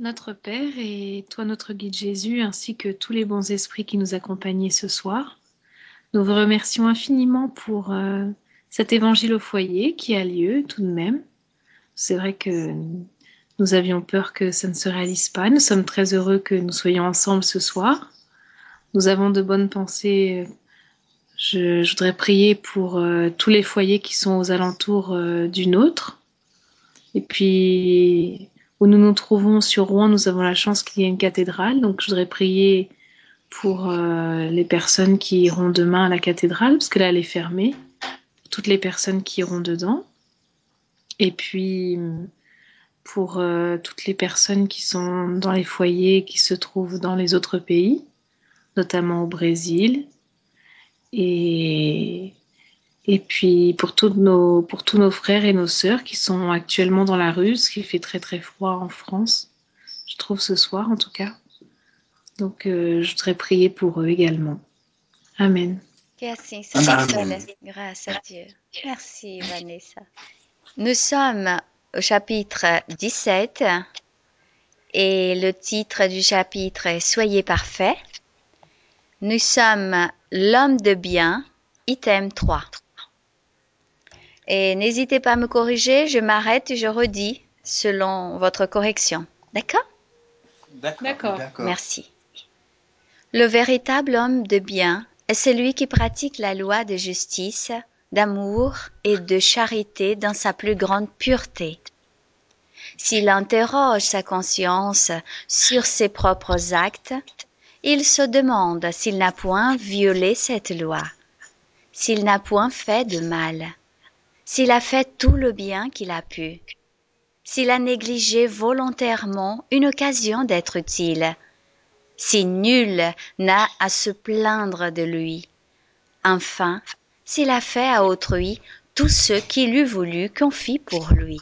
Notre Père et toi notre guide Jésus, ainsi que tous les bons esprits qui nous accompagnaient ce soir, nous vous remercions infiniment pour euh, cet évangile au foyer qui a lieu tout de même. C'est vrai que nous avions peur que ça ne se réalise pas. Nous sommes très heureux que nous soyons ensemble ce soir. Nous avons de bonnes pensées. Je, voudrais prier pour euh, tous les foyers qui sont aux alentours euh, du nôtre. Et puis, où nous nous trouvons sur Rouen, nous avons la chance qu'il y ait une cathédrale. Donc, je voudrais prier pour euh, les personnes qui iront demain à la cathédrale, parce que là, elle est fermée. Toutes les personnes qui iront dedans. Et puis, pour euh, toutes les personnes qui sont dans les foyers qui se trouvent dans les autres pays, notamment au Brésil. Et, et puis pour, toutes nos, pour tous nos frères et nos sœurs qui sont actuellement dans la rue, parce qu'il fait très très froid en France, je trouve ce soir en tout cas. Donc euh, je voudrais prier pour eux également. Amen. Que ainsi soit. Grâce à Dieu. Merci Vanessa. Nous sommes au chapitre 17 et le titre du chapitre est Soyez parfaits. Nous sommes l'homme de bien, item 3. Et n'hésitez pas à me corriger, je m'arrête et je redis selon votre correction. D'accord? D'accord. Merci. Le véritable homme de bien est celui qui pratique la loi de justice, d'amour et de charité dans sa plus grande pureté. S'il interroge sa conscience sur ses propres actes, il se demande s'il n'a point violé cette loi, s'il n'a point fait de mal, s'il a fait tout le bien qu'il a pu, s'il a négligé volontairement une occasion d'être utile, si nul n'a à se plaindre de lui, enfin, s'il a fait à autrui tout ce qu'il eût voulu qu'on fît pour lui.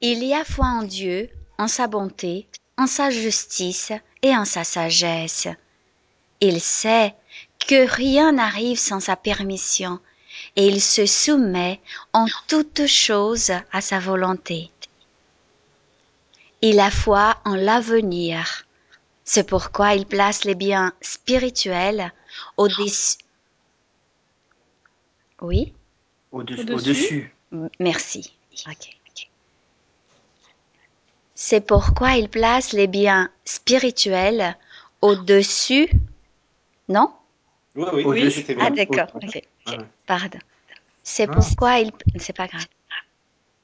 Il y a foi en Dieu, en sa bonté, en sa justice et en sa sagesse. Il sait que rien n'arrive sans sa permission et il se soumet en toutes choses à sa volonté. Il a foi en l'avenir. C'est pourquoi il place les biens spirituels au-dessus. Oui? Au-dessus. Au-dessus. Merci. Ok. C'est pourquoi il place les biens spirituels au-dessus. Non? Oui, oui, Oui. c'était bien. Ah, d'accord. Ok, ok. Ouais. Pardon. C'est pourquoi il. C'est pas grave.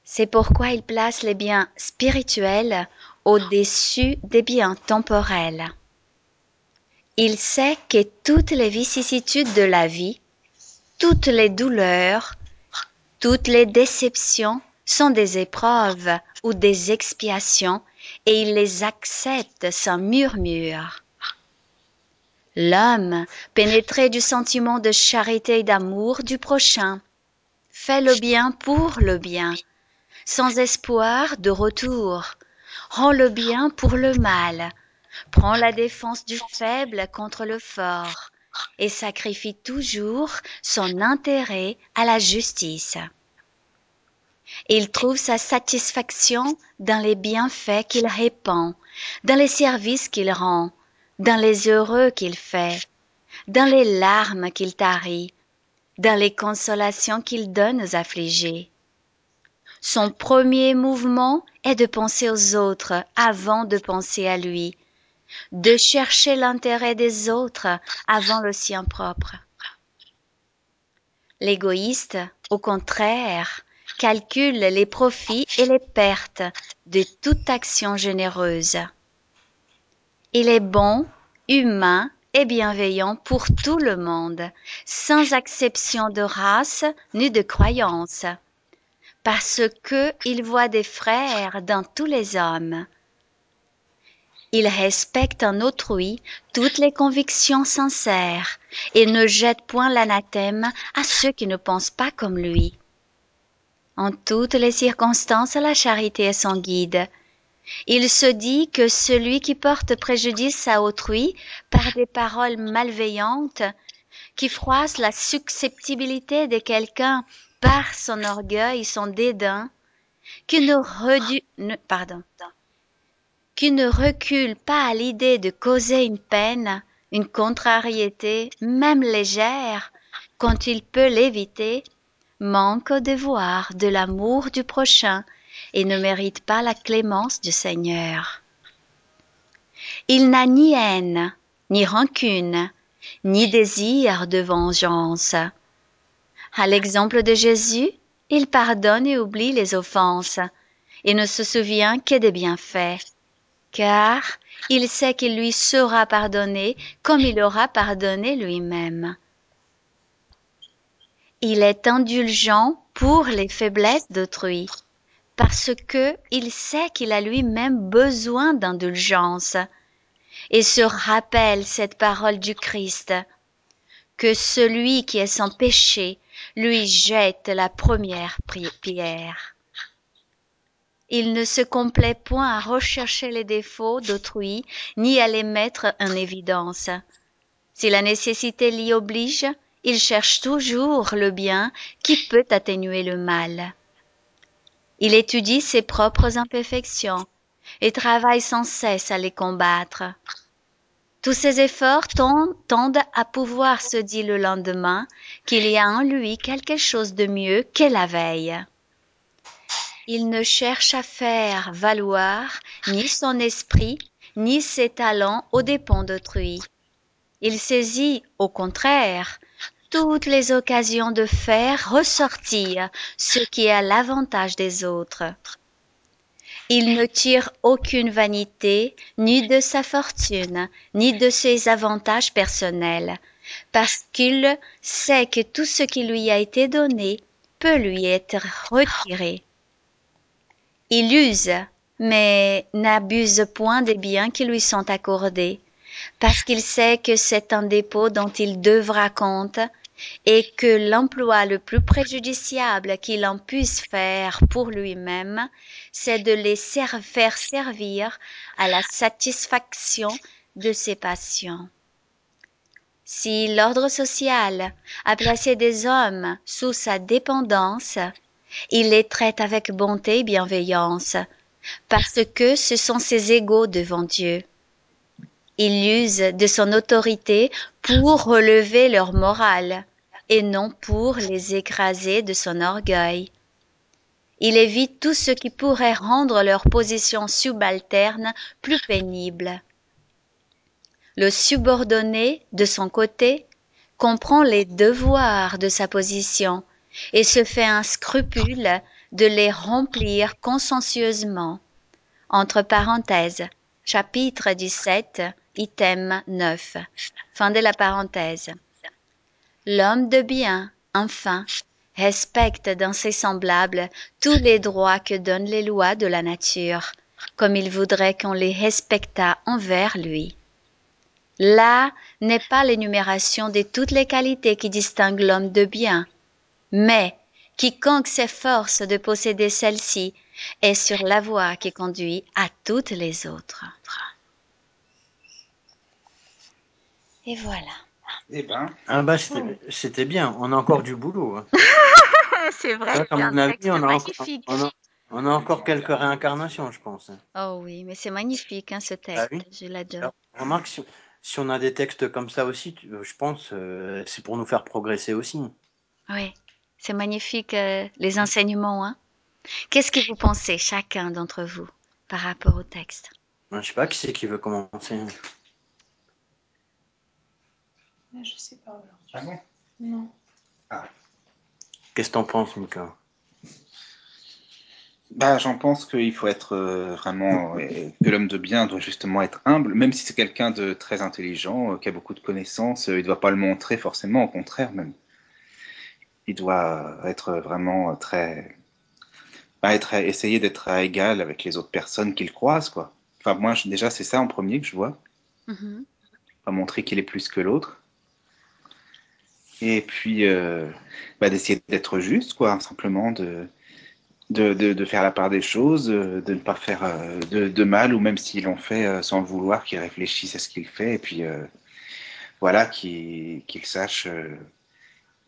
C'est pourquoi il place les biens spirituels au-dessus des biens temporels. Il sait que toutes les vicissitudes de la vie, toutes les douleurs, toutes les déceptions sont des épreuves ou des expiations et il les accepte sans murmure. L'homme, pénétré du sentiment de charité et d'amour du prochain, fait le bien pour le bien, sans espoir de retour, rend le bien pour le mal, prend la défense du faible contre le fort, et sacrifie toujours son intérêt à la justice. Il trouve sa satisfaction dans les bienfaits qu'il répand, dans les services qu'il rend, dans les heureux qu'il fait, dans les larmes qu'il tarit, dans les consolations qu'il donne aux affligés. Son premier mouvement est de penser aux autres avant de penser à lui, de chercher l'intérêt des autres avant le sien propre. L'égoïste, au contraire, calcule les profits et les pertes de toute action généreuse. Il est bon, humain et bienveillant pour tout le monde, sans exception de race ni de croyance, parce que il voit des frères dans tous les hommes. Il respecte en autrui toutes les convictions sincères et ne jette point l'anathème à ceux qui ne pensent pas comme lui. En toutes les circonstances, la charité est son guide. Il se dit que celui qui porte préjudice à autrui par des paroles malveillantes, qui froisse la susceptibilité de quelqu'un par son orgueil, son dédain, qui ne, pardon, qui ne recule pas à l'idée de causer une peine, une contrariété, même légère, quand il peut l'éviter, manque au devoir de l'amour du prochain et ne mérite pas la clémence du Seigneur. Il n'a ni haine, ni rancune, ni désir de vengeance. À l'exemple de Jésus, il pardonne et oublie les offenses, et ne se souvient que des bienfaits, car il sait qu'il lui sera pardonné comme il aura pardonné lui-même. Il est indulgent pour les faiblesses d'autrui, parce que il sait qu'il a lui-même besoin d'indulgence, et se rappelle cette parole du Christ, que celui qui est sans péché lui jette la première pierre. Il ne se complaît point à rechercher les défauts d'autrui, ni à les mettre en évidence. Si la nécessité l'y oblige, il cherche toujours le bien qui peut atténuer le mal. Il étudie ses propres imperfections et travaille sans cesse à les combattre. Tous ses efforts tendent à pouvoir se dire le lendemain qu'il y a en lui quelque chose de mieux que la veille. Il ne cherche à faire valoir ni son esprit ni ses talents aux dépens d'autrui. Il saisit, au contraire, toutes les occasions de faire ressortir ce qui est à l'avantage des autres. Il ne tire aucune vanité ni de sa fortune, ni de ses avantages personnels, parce qu'il sait que tout ce qui lui a été donné peut lui être retiré. Il use, mais n'abuse point des biens qui lui sont accordés, parce qu'il sait que c'est un dépôt dont il devra compte et que l'emploi le plus préjudiciable qu'il en puisse faire pour lui-même, c'est de les faire servir à la satisfaction de ses passions. Si l'ordre social a placé des hommes sous sa dépendance, il les traite avec bonté et bienveillance, parce que ce sont ses égaux devant Dieu. Il use de son autorité pour relever leur morale, et non pour les écraser de son orgueil. Il évite tout ce qui pourrait rendre leur position subalterne plus pénible. Le subordonné, de son côté, comprend les devoirs de sa position et se fait un scrupule de les remplir consciencieusement. Entre parenthèses, chapitre 17, item 9. Fin de la parenthèse. L'homme de bien, enfin, respecte dans ses semblables tous les droits que donnent les lois de la nature, comme il voudrait qu'on les respectât envers lui. Là n'est pas l'énumération de toutes les qualités qui distinguent l'homme de bien, mais quiconque s'efforce de posséder celle-ci est sur la voie qui conduit à toutes les autres. Et voilà. Eh ben, ah bah, c'était bien. On a encore du boulot. Hein. c'est vrai. comme on a on a, encore, on, a, encore quelques réincarnations, je pense. Hein. Oh oui, mais c'est magnifique hein, ce texte. Ah je l'adore. Remarque, si, on a des textes comme ça aussi, je pense, euh, c'est pour nous faire progresser aussi. Oui. C'est magnifique euh, les enseignements. Hein Qu'est-ce que vous pensez, chacun d'entre vous, par rapport au texte? Je sais pas qui c'est qui veut commencer. Ah, je sais pas. Ah bon? Non. Ah. Qu'est-ce que t'en penses, Mika bah, j'en pense qu'il faut être euh, vraiment que l'homme de bien doit justement être humble, même si c'est quelqu'un de très intelligent, euh, qui a beaucoup de connaissances, il ne doit pas le montrer forcément, au contraire même il doit être vraiment très. Bah, être, essayer d'être à égal avec les autres personnes qu'il croise, quoi. Enfin, moi, déjà, c'est ça en premier que je vois. Mm Pas montrer qu'il est plus que l'autre. Et puis, euh, bah, d'essayer d'être juste, quoi, simplement, de, de, de, faire la part des choses, de ne pas faire euh, de, de, mal, ou même s'ils l'ont fait euh, sans le vouloir, qu'ils réfléchissent à ce qu'il fait, et puis, voilà, qu'ils sachent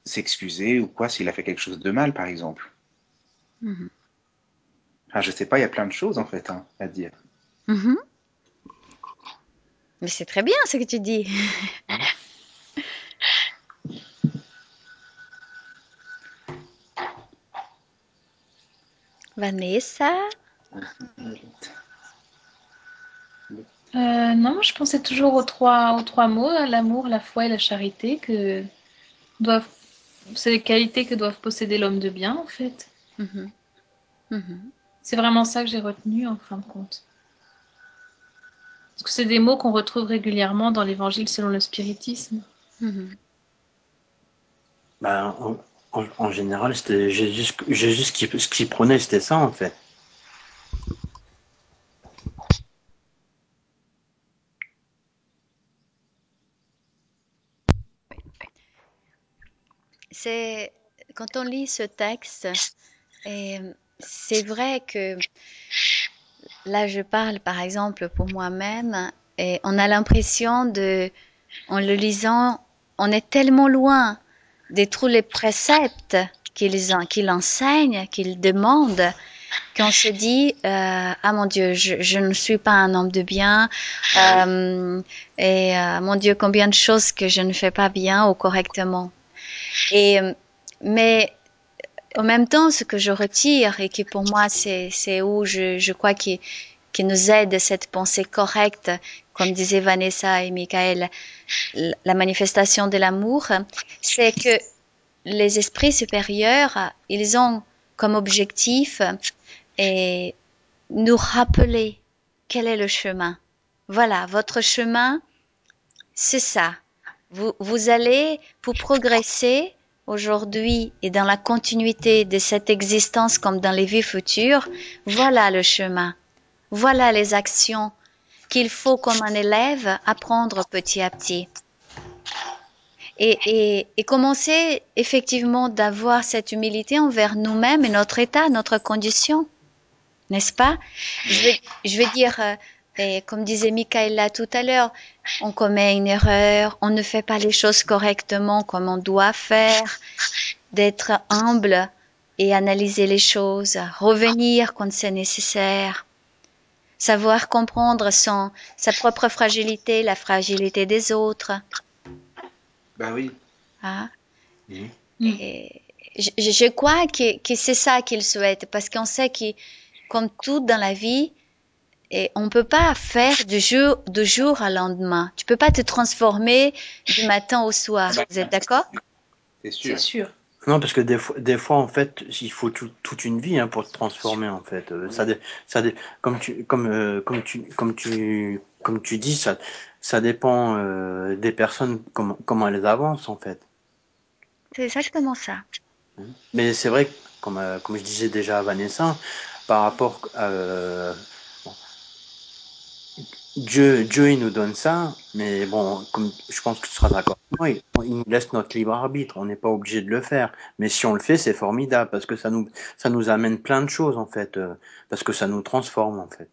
s'excuser ou quoi s'il a fait quelque chose de mal, par exemple. Mhm. Ah, je sais pas, il y a plein de choses en fait hein, à dire. Mhm. Mais c'est très bien ce que tu dis. Vanessa? Euh, non, je pensais toujours aux trois, aux trois mots, hein, l'amour, la foi et la charité, que doivent, c'est les qualités que doivent posséder l'homme de bien, en fait. Mhm. Mhm. C'est vraiment ça que j'ai retenu, en fin de compte. Parce que c'est des mots qu'on retrouve régulièrement dans l'évangile selon le spiritisme. Mhm. Ben, en, en- général, c'était Jésus, ce qu'il prenait, c'était ça en fait. C'est quand on lit ce texte, c'est vrai que là je parle par exemple pour moi-même, et on a l'impression de, en le lisant, on est tellement loin de tous les préceptes qu'il en- qu'il enseigne, qu'il demande, qu'on se dit euh, ah mon Dieu, je, ne suis pas un homme de bien, euh, et euh, mon Dieu, combien de choses que je ne fais pas bien ou correctement. Et mais en même temps, ce que je retire et qui pour moi c'est où je, je crois qui qui nous aide cette pensée correcte, comme disaient Vanessa et Michael, la manifestation de l'amour, c'est que les esprits supérieurs, ils ont comme objectif et nous rappeler quel est le chemin. Voilà, votre chemin, c'est ça. Vous, vous allez, pour progresser aujourd'hui et dans la continuité de cette existence comme dans les vies futures, voilà le chemin. Voilà les actions qu'il faut comme un élève apprendre petit à petit. Et, et, et commencer effectivement d'avoir cette humilité envers nous-mêmes et notre état, notre condition. N'est-ce pas? Je vais, je vais dire, euh, comme disait Michaela tout à l'heure, on commet une erreur, on ne fait pas les choses correctement comme on doit faire, d'être humble et analyser les choses, revenir quand c'est nécessaire, savoir comprendre son, sa propre fragilité, la fragilité des autres. Bah oui. Hein? Mhm. Et je, je crois que, que c'est ça qu'il souhaite, parce qu'on sait que, comme tout dans la vie, et on peut pas faire du jour, du jour au lendemain. Tu peux pas te transformer du matin au soir. Vous êtes d'accord? C'est sûr. C'est sûr. Non, parce que des fois, des fois en fait, il faut tout- toute une vie hein, pour te transformer en fait. Euh, Ça, ça, comme tu, comme, euh, comme tu, comme tu, comme tu dis, ça, ça dépend euh, des personnes comment, comment elles avancent en fait. C'est exactement ça. Mais c'est vrai, que, comme, comme je disais déjà à Vanessa, par rapport bon, Dieu, Dieu, il nous donne ça, mais bon, comme je pense que tu seras d'accord moi, il, nous laisse notre libre arbitre. On n'est pas obligé de le faire. Mais si on le fait, c'est formidable parce que ça nous, ça nous amène plein de choses en fait, euh, parce que ça nous transforme en fait.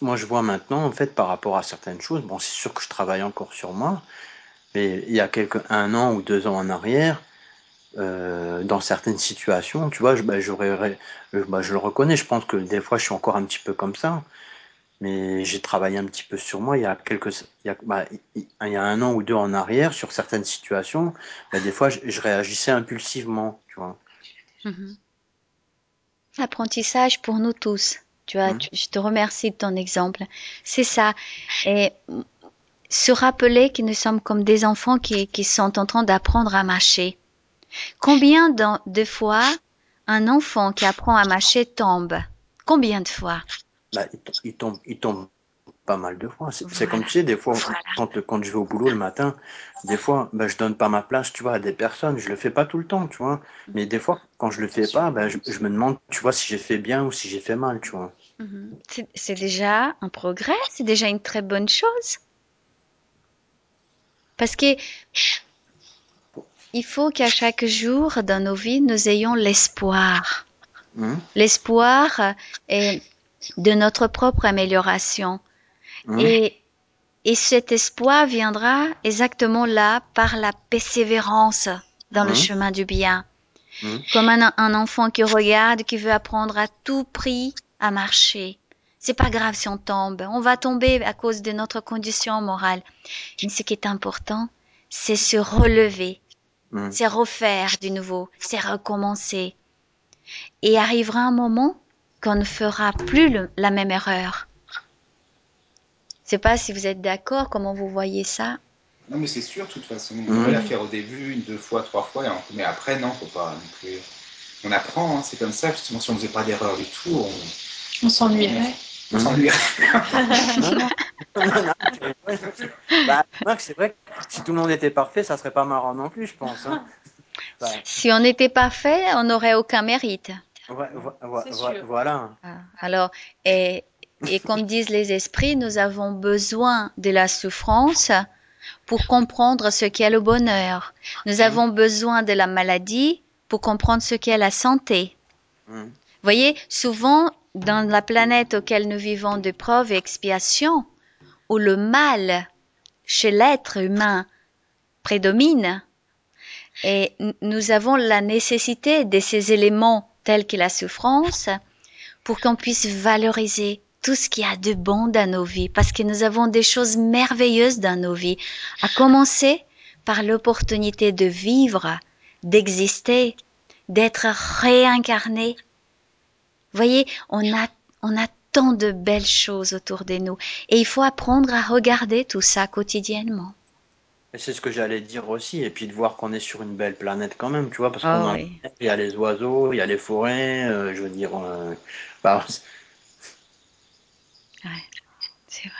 Moi, je vois maintenant en fait par rapport à certaines choses. Bon, c'est sûr que je travaille encore sur moi, mais il y a quelques un an ou deux ans en arrière. Euh, dans certaines situations, tu vois, je, bah, bah, je le reconnais, je pense que des fois je suis encore un petit peu comme ça, mais j'ai travaillé un petit peu sur moi il y a quelques, il y a, bah, il il y a un an ou deux en arrière, sur certaines situations, des fois je, je réagissais impulsivement, tu vois. Mhm. Apprentissage pour nous tous. Tu vois, Mhm. tu- je te remercie de ton exemple. C'est ça. Et se rappeler que nous sommes comme des enfants qui, qui sont en train d'apprendre à marcher. Combien de fois un enfant qui apprend à marcher tombe? Combien de fois? Bah, il, tom- il tombe, il tombe pas mal de fois. C'est Voilà. comme tu sais, des fois, Voilà. quand, quand je vais au boulot le matin, des fois, bah, je donne pas ma place, tu vois, à des personnes. Je le fais pas tout le temps, tu vois. Mais des fois, quand je le fais pas, bah, je, je me demande, tu vois, si j'ai fait bien ou si j'ai fait mal, tu vois. Mhm. C'est déjà un progrès, c'est déjà une très bonne chose? Parce que il faut qu'à chaque jour dans nos vies, nous ayons l'espoir. Hum, L'espoir est de notre propre amélioration. hum, Et, et cet espoir viendra exactement là par la persévérance dans le hum. chemin du bien. Comme un, un enfant qui regarde, qui veut apprendre à tout prix à marcher. C'est pas grave si on tombe. On va tomber à cause de notre condition morale. Mais ce qui est important, c'est se relever, Mhm. c'est refaire du nouveau, c'est recommencer. Et arrivera un moment qu'on ne fera plus le- la même erreur. Je sais pas si vous êtes d'accord, comment vous voyez ça. Non, mais c'est sûr, de toute façon. On va la faire au début, une, deux fois, trois fois, et en- mais après, non, faut pas non plus. On apprend, hein, c'est comme ça, justement, si on ne faisait pas d'erreur du tout, on, On s'ennuierait. on s'ennuierait. Non, non. Non, non, ouais. Bah, c'est vrai que si tout le monde était parfait, ça serait pas marrant non plus, je pense. hein. Si on n'était pas fait, on n'aurait aucun mérite. ouais, vo- vo- C'est vo- sûr. voilà. Ah, Alors, et, et comme disent les esprits, nous avons besoin de la souffrance pour comprendre ce qu'est le bonheur. Nous avons besoin de la maladie pour comprendre ce qu'est la santé. Mhm. voyez, souvent, dans la planète auquel nous vivons de preuves et expiations, où le mal chez l'être humain prédomine, et nous avons la nécessité de ces éléments tels que la souffrance pour qu'on puisse valoriser tout ce qu'il y a de bon dans nos vies, parce que nous avons des choses merveilleuses dans nos vies, à commencer par l'opportunité de vivre, d'exister, d'être réincarné. Voyez, on a, on a tant de belles choses autour de nous, et il faut apprendre à regarder tout ça quotidiennement. C'est ce que j'allais dire aussi, et puis de voir qu'on est sur une belle planète quand même, tu vois, parce Ah qu'on a- il y a les oiseaux, il y a les forêts, euh, je veux dire, euh, bah, C'est vrai.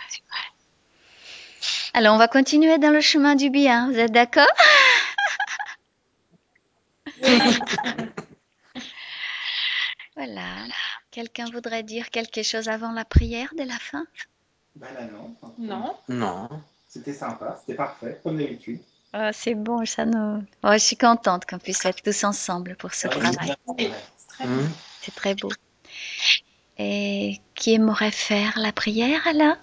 Alors, on va continuer dans le chemin du bien. Vous êtes d'accord? Voilà. Quelqu'un voudrait dire quelque chose avant la prière de la fin? Bah là, non. Non. non. C'était sympa, c'était parfait, comme d'habitude. Ah, C'est bon, ça nous... Oh, je suis contente qu'on puisse être tous ensemble pour ce travail. C'est très Mhm. bien. C'est très beau. Et qui aimerait faire la prière alors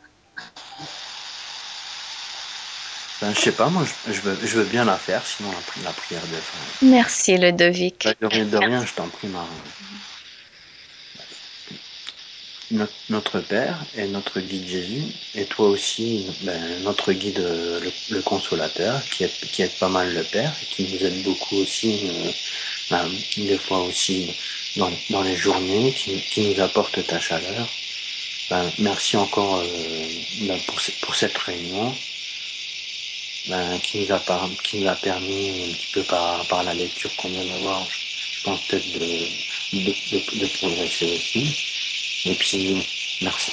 Ben, je sais pas, moi, je, je veux, je veux bien la faire, sinon la, pri- la prière de fin. Merci Ludovic. De rien, de rien, je t'en prie, Marie. Notre, Père et notre guide Jésus, et toi aussi, ben, notre guide, le, consolateur, qui aide, qui pas mal le Père, et qui nous aide beaucoup aussi, euh, ben, des fois aussi dans, dans les journées, qui, nous apporte ta chaleur. Ben, merci encore euh, pour, pour cette réunion. qui, nous a par- qui nous a permis un petit peu par, par la lecture qu'on vient d'avoir, je pense peut-être de, de, de progresser aussi. Et puis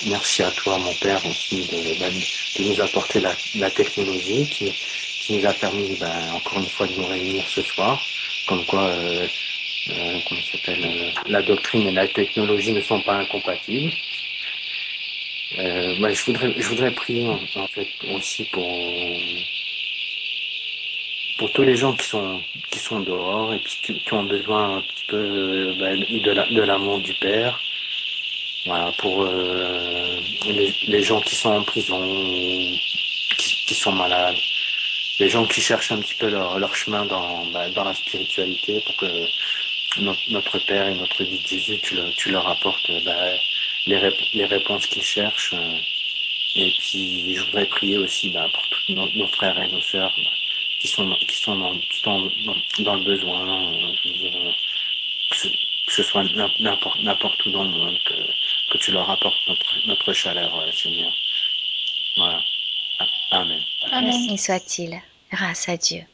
merci, à toi, mon père, aussi, de, nous apporter la, technologie qui, nous a permis ben, encore une fois de nous réunir ce soir. Comme quoi, euh, euh, comment s'appelle, euh, la doctrine et la technologie ne sont pas incompatibles. Ben, je voudrais, prier en, fait aussi pour tous les gens qui sont qui sont dehors et puis qui, ont besoin un petit peu ben, de l'amour du père voilà pour euh, les, gens qui sont en prison qui, qui sont malades. Les gens qui cherchent un petit peu leur, leur chemin dans ben, dans la spiritualité pour que notre, père et notre guide Jésus tu, le- tu leur apportes ben, les, les réponses qu'ils cherchent. Et puis je voudrais prier aussi ben, pour tous nos, frères et nos sœurs qui sont qui sont dans, dans, le besoin, euh, que, ce, soit n'im- n'importe n'importe où dans le monde, que, que tu leur apportes notre, notre chaleur, euh, Seigneur. Voilà. Ah, Amen. Amen. Ainsi soit-il. Grâce à Dieu.